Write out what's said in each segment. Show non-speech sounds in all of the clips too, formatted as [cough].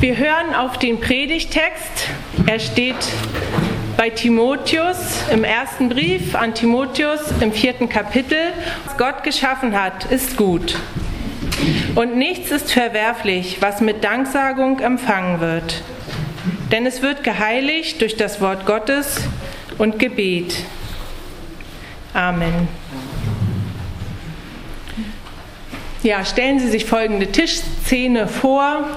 Wir hören auf den Predigtext. Er steht bei Timotheus im ersten Brief an Timotheus im vierten Kapitel. Was Gott geschaffen hat, ist gut. Und nichts ist verwerflich, was mit Danksagung empfangen wird. Denn es wird geheiligt durch das Wort Gottes und Gebet. Amen. Ja, stellen Sie sich folgende Tischszene vor.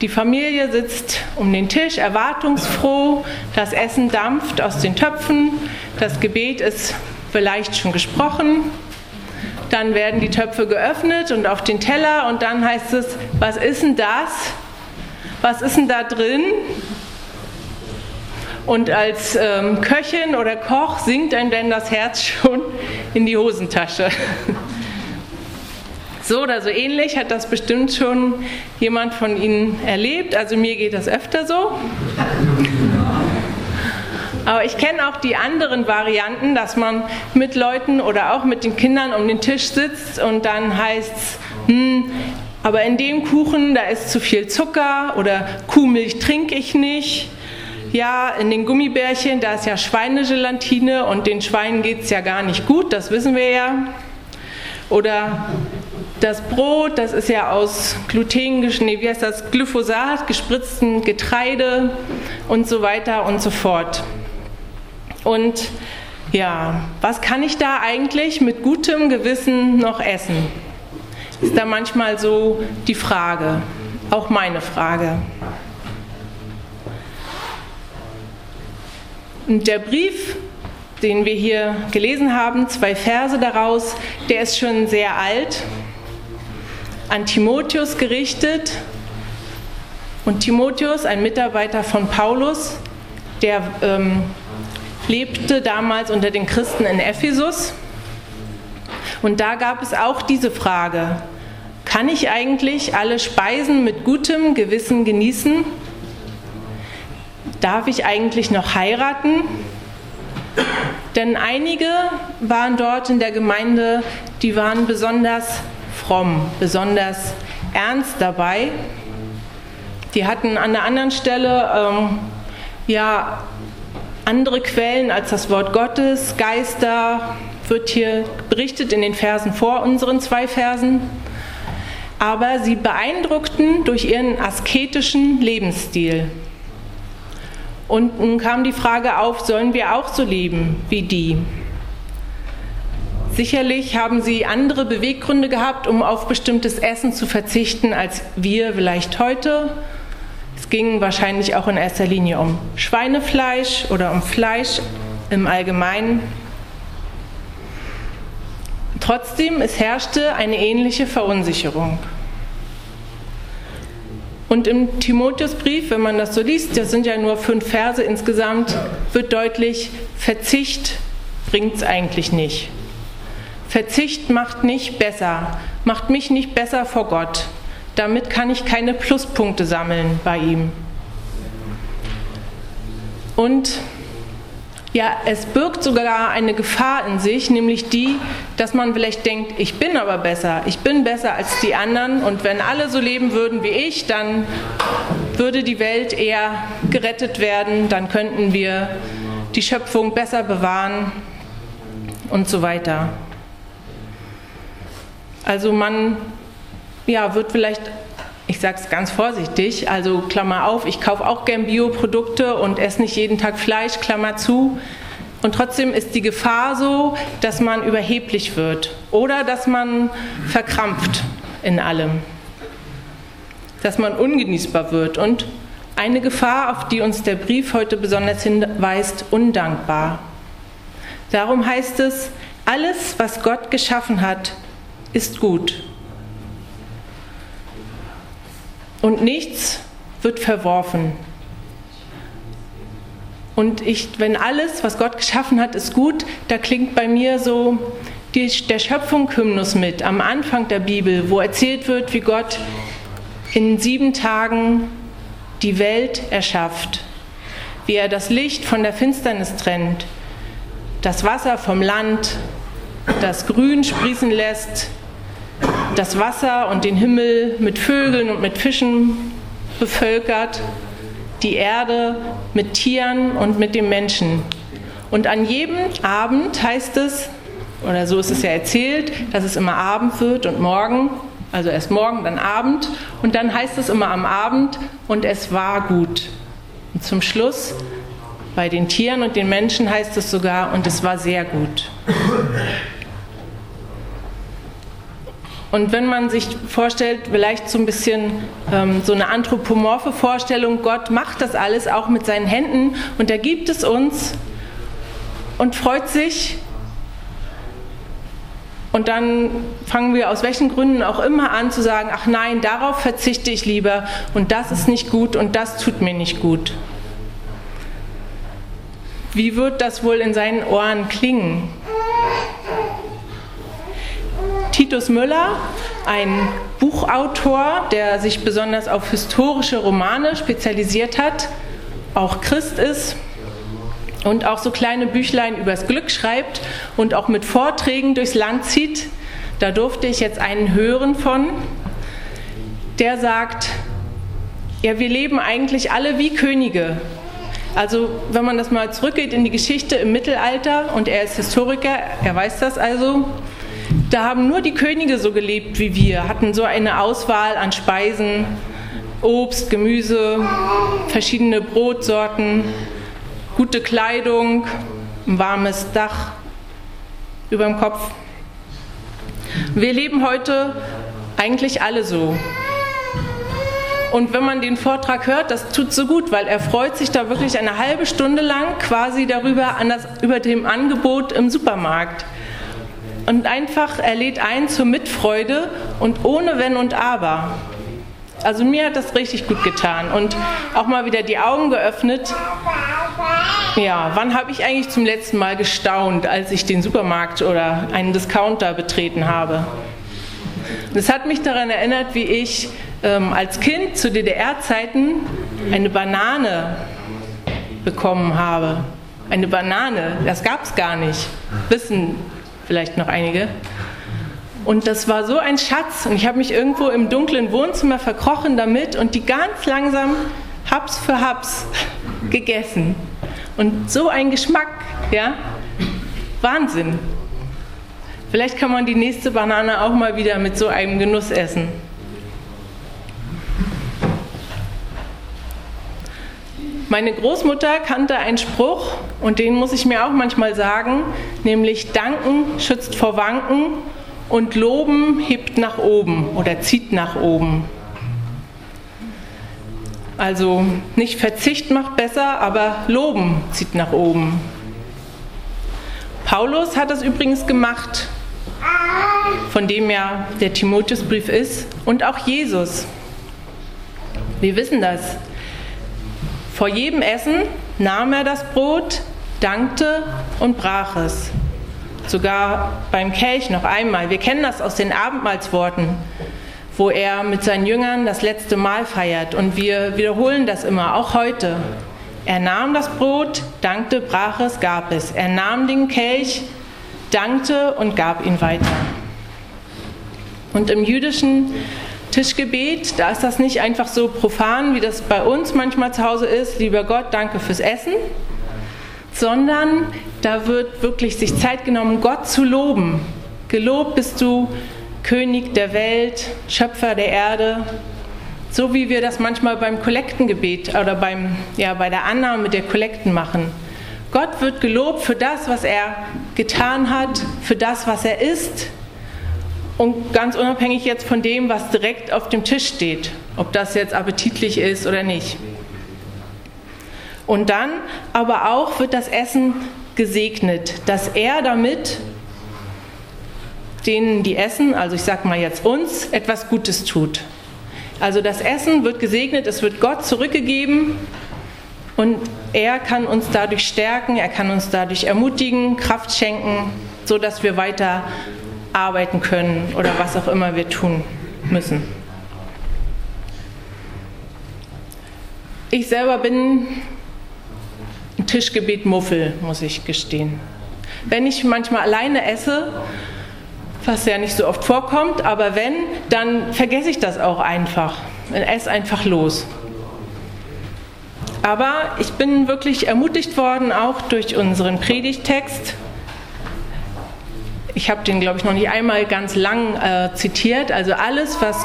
Die Familie sitzt um den Tisch, erwartungsfroh. Das Essen dampft aus den Töpfen. Das Gebet ist vielleicht schon gesprochen. Dann werden die Töpfe geöffnet und auf den Teller und dann heißt es, was ist denn das? Was ist denn da drin? Und als ähm, Köchin oder Koch sinkt einem denn das Herz schon in die Hosentasche. [laughs] So oder so ähnlich hat das bestimmt schon jemand von Ihnen erlebt. Also mir geht das öfter so. Aber ich kenne auch die anderen Varianten, dass man mit Leuten oder auch mit den Kindern um den Tisch sitzt und dann heißt es, hm, aber in dem Kuchen, da ist zu viel Zucker oder Kuhmilch trinke ich nicht. Ja, in den Gummibärchen, da ist ja Schweinegelatine und den Schweinen geht es ja gar nicht gut, das wissen wir ja. Oder das Brot, das ist ja aus Gluten, nee, wie heißt das, Glyphosat, gespritzten Getreide und so weiter und so fort. Und ja, was kann ich da eigentlich mit gutem Gewissen noch essen? Ist da manchmal so die Frage, auch meine Frage. Und der Brief, den wir hier gelesen haben, zwei Verse daraus, der ist schon sehr alt, an Timotheus gerichtet. Und Timotheus, ein Mitarbeiter von Paulus, der ähm, lebte damals unter den Christen in Ephesus. Und da gab es auch diese Frage, kann ich eigentlich alle Speisen mit gutem Gewissen genießen? Darf ich eigentlich noch heiraten? Denn einige waren dort in der Gemeinde, die waren besonders fromm, besonders ernst dabei. Die hatten an der anderen Stelle ähm, ja andere Quellen als das Wort Gottes, Geister, wird hier berichtet in den Versen vor unseren zwei Versen. Aber sie beeindruckten durch ihren asketischen Lebensstil. Und nun kam die Frage auf, sollen wir auch so leben wie die? Sicherlich haben sie andere Beweggründe gehabt, um auf bestimmtes Essen zu verzichten, als wir vielleicht heute. Es ging wahrscheinlich auch in erster Linie um Schweinefleisch oder um Fleisch im Allgemeinen. Trotzdem, es herrschte eine ähnliche Verunsicherung. Und im Timotheusbrief, wenn man das so liest, das sind ja nur fünf Verse insgesamt, wird deutlich, Verzicht bringt es eigentlich nicht. Verzicht macht nicht besser, macht mich nicht besser vor Gott. Damit kann ich keine Pluspunkte sammeln bei ihm. Und ja, es birgt sogar eine Gefahr in sich, nämlich die, dass man vielleicht denkt, ich bin aber besser, ich bin besser als die anderen. Und wenn alle so leben würden wie ich, dann würde die Welt eher gerettet werden, dann könnten wir die Schöpfung besser bewahren und so weiter. Also man ja, wird vielleicht, ich sage es ganz vorsichtig, also Klammer auf, ich kaufe auch gern Bioprodukte und esse nicht jeden Tag Fleisch, Klammer zu. Und trotzdem ist die Gefahr so, dass man überheblich wird oder dass man verkrampft in allem, dass man ungenießbar wird. Und eine Gefahr, auf die uns der Brief heute besonders hinweist, undankbar. Darum heißt es, alles, was Gott geschaffen hat, ist gut. Und nichts wird verworfen. Und ich, wenn alles, was Gott geschaffen hat, ist gut, da klingt bei mir so die, der Schöpfung-Hymnus mit am Anfang der Bibel, wo erzählt wird, wie Gott in sieben Tagen die Welt erschafft, wie er das Licht von der Finsternis trennt, das Wasser vom Land, das Grün sprießen lässt, das Wasser und den Himmel mit Vögeln und mit Fischen bevölkert, die Erde mit Tieren und mit dem Menschen. Und an jedem Abend heißt es, oder so ist es ja erzählt, dass es immer Abend wird und morgen, also erst morgen, dann Abend. Und dann heißt es immer am Abend, und es war gut. Und zum Schluss, bei den Tieren und den Menschen heißt es sogar, und es war sehr gut. Und wenn man sich vorstellt, vielleicht so ein bisschen ähm, so eine anthropomorphe Vorstellung, Gott macht das alles auch mit seinen Händen und er gibt es uns und freut sich. Und dann fangen wir aus welchen Gründen auch immer an zu sagen, ach nein, darauf verzichte ich lieber und das ist nicht gut und das tut mir nicht gut. Wie wird das wohl in seinen Ohren klingen? Titus Müller, ein Buchautor, der sich besonders auf historische Romane spezialisiert hat, auch Christ ist und auch so kleine Büchlein übers Glück schreibt und auch mit Vorträgen durchs Land zieht. Da durfte ich jetzt einen hören von, der sagt, ja, wir leben eigentlich alle wie Könige. Also wenn man das mal zurückgeht in die Geschichte im Mittelalter, und er ist Historiker, er weiß das also, da haben nur die Könige so gelebt wie wir, hatten so eine Auswahl an Speisen, Obst, Gemüse, verschiedene Brotsorten, gute Kleidung, ein warmes Dach über dem Kopf. Wir leben heute eigentlich alle so. Und wenn man den Vortrag hört, das tut so gut, weil er freut sich da wirklich eine halbe Stunde lang quasi darüber, das, über dem Angebot im Supermarkt und einfach, er lädt ein zur Mitfreude und ohne Wenn und Aber. Also mir hat das richtig gut getan und auch mal wieder die Augen geöffnet. Ja, wann habe ich eigentlich zum letzten Mal gestaunt, als ich den Supermarkt oder einen Discounter betreten habe? Das hat mich daran erinnert, wie ich ähm, als Kind zu DDR-Zeiten eine Banane bekommen habe. Eine Banane, das gab es gar nicht. Wissen vielleicht noch einige. Und das war so ein Schatz. Und ich habe mich irgendwo im dunklen Wohnzimmer verkrochen damit und die ganz langsam Haps für Haps [laughs] gegessen. Und so ein Geschmack, ja, Wahnsinn. Vielleicht kann man die nächste Banane auch mal wieder mit so einem Genuss essen. Meine Großmutter kannte einen Spruch und den muss ich mir auch manchmal sagen, nämlich Danken schützt vor Wanken und Loben hebt nach oben oder zieht nach oben. Also nicht Verzicht macht besser, aber Loben zieht nach oben. Paulus hat das übrigens gemacht, von dem ja der Timotheusbrief ist, und auch Jesus. Wir wissen das. Vor jedem Essen nahm er das Brot, dankte und brach es. Sogar beim Kelch noch einmal. Wir kennen das aus den Abendmahlsworten, wo er mit seinen Jüngern das letzte Mahl feiert. Und wir wiederholen das immer, auch heute. Er nahm das Brot, dankte, brach es, gab es. Er nahm den Kelch, dankte und gab ihn weiter. Und im jüdischen Tischgebet, da ist das nicht einfach so profan, wie das bei uns manchmal zu Hause ist, lieber Gott, danke fürs Essen, sondern da wird wirklich sich Zeit genommen, Gott zu loben. Gelobt bist du, König der Welt, Schöpfer der Erde, so wie wir das manchmal beim Kollektengebet oder beim, ja, bei der Annahme der Kollekten machen. Gott wird gelobt für das, was er getan hat, für das, was er ist, und ganz unabhängig jetzt von dem, was direkt auf dem Tisch steht, ob das jetzt appetitlich ist oder nicht. Und dann aber auch wird das Essen gesegnet, dass er damit denen, die essen, also ich sage mal jetzt uns, etwas Gutes tut. Also das Essen wird gesegnet, es wird Gott zurückgegeben und er kann uns dadurch stärken, er kann uns dadurch ermutigen, Kraft schenken, so dass wir weiter arbeiten können oder was auch immer wir tun müssen. Ich selber bin ein Tischgebet Muffel, muss ich gestehen. Wenn ich manchmal alleine esse, was ja nicht so oft vorkommt, aber wenn, dann vergesse ich das auch einfach und esse einfach los. Aber ich bin wirklich ermutigt worden, auch durch unseren Predigtext. Ich habe den, glaube ich, noch nicht einmal ganz lang äh, zitiert. Also alles, was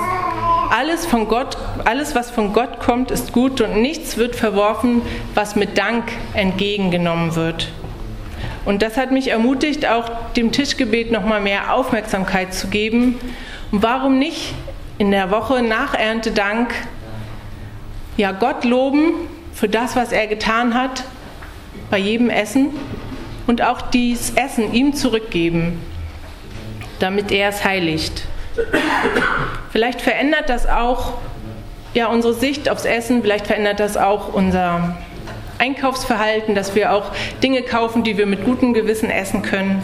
alles von Gott, alles, was von Gott kommt, ist gut und nichts wird verworfen, was mit Dank entgegengenommen wird. Und das hat mich ermutigt, auch dem Tischgebet noch mal mehr Aufmerksamkeit zu geben. Und warum nicht in der Woche nach Erntedank ja Gott loben für das, was er getan hat bei jedem Essen und auch dieses Essen ihm zurückgeben, damit er es heiligt. Vielleicht verändert das auch ja, unsere Sicht aufs Essen, vielleicht verändert das auch unser Einkaufsverhalten, dass wir auch Dinge kaufen, die wir mit gutem Gewissen essen können.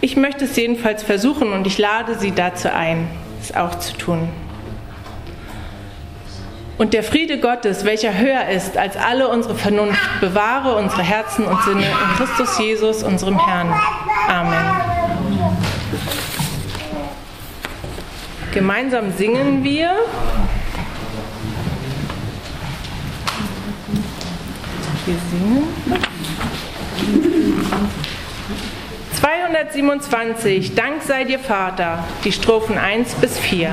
Ich möchte es jedenfalls versuchen und ich lade Sie dazu ein, es auch zu tun. Und der Friede Gottes, welcher höher ist als alle unsere Vernunft, bewahre unsere Herzen und Sinne in Christus Jesus, unserem Herrn. Amen. Gemeinsam singen wir. Wir singen. 227, Dank sei dir Vater, die Strophen 1 bis 4.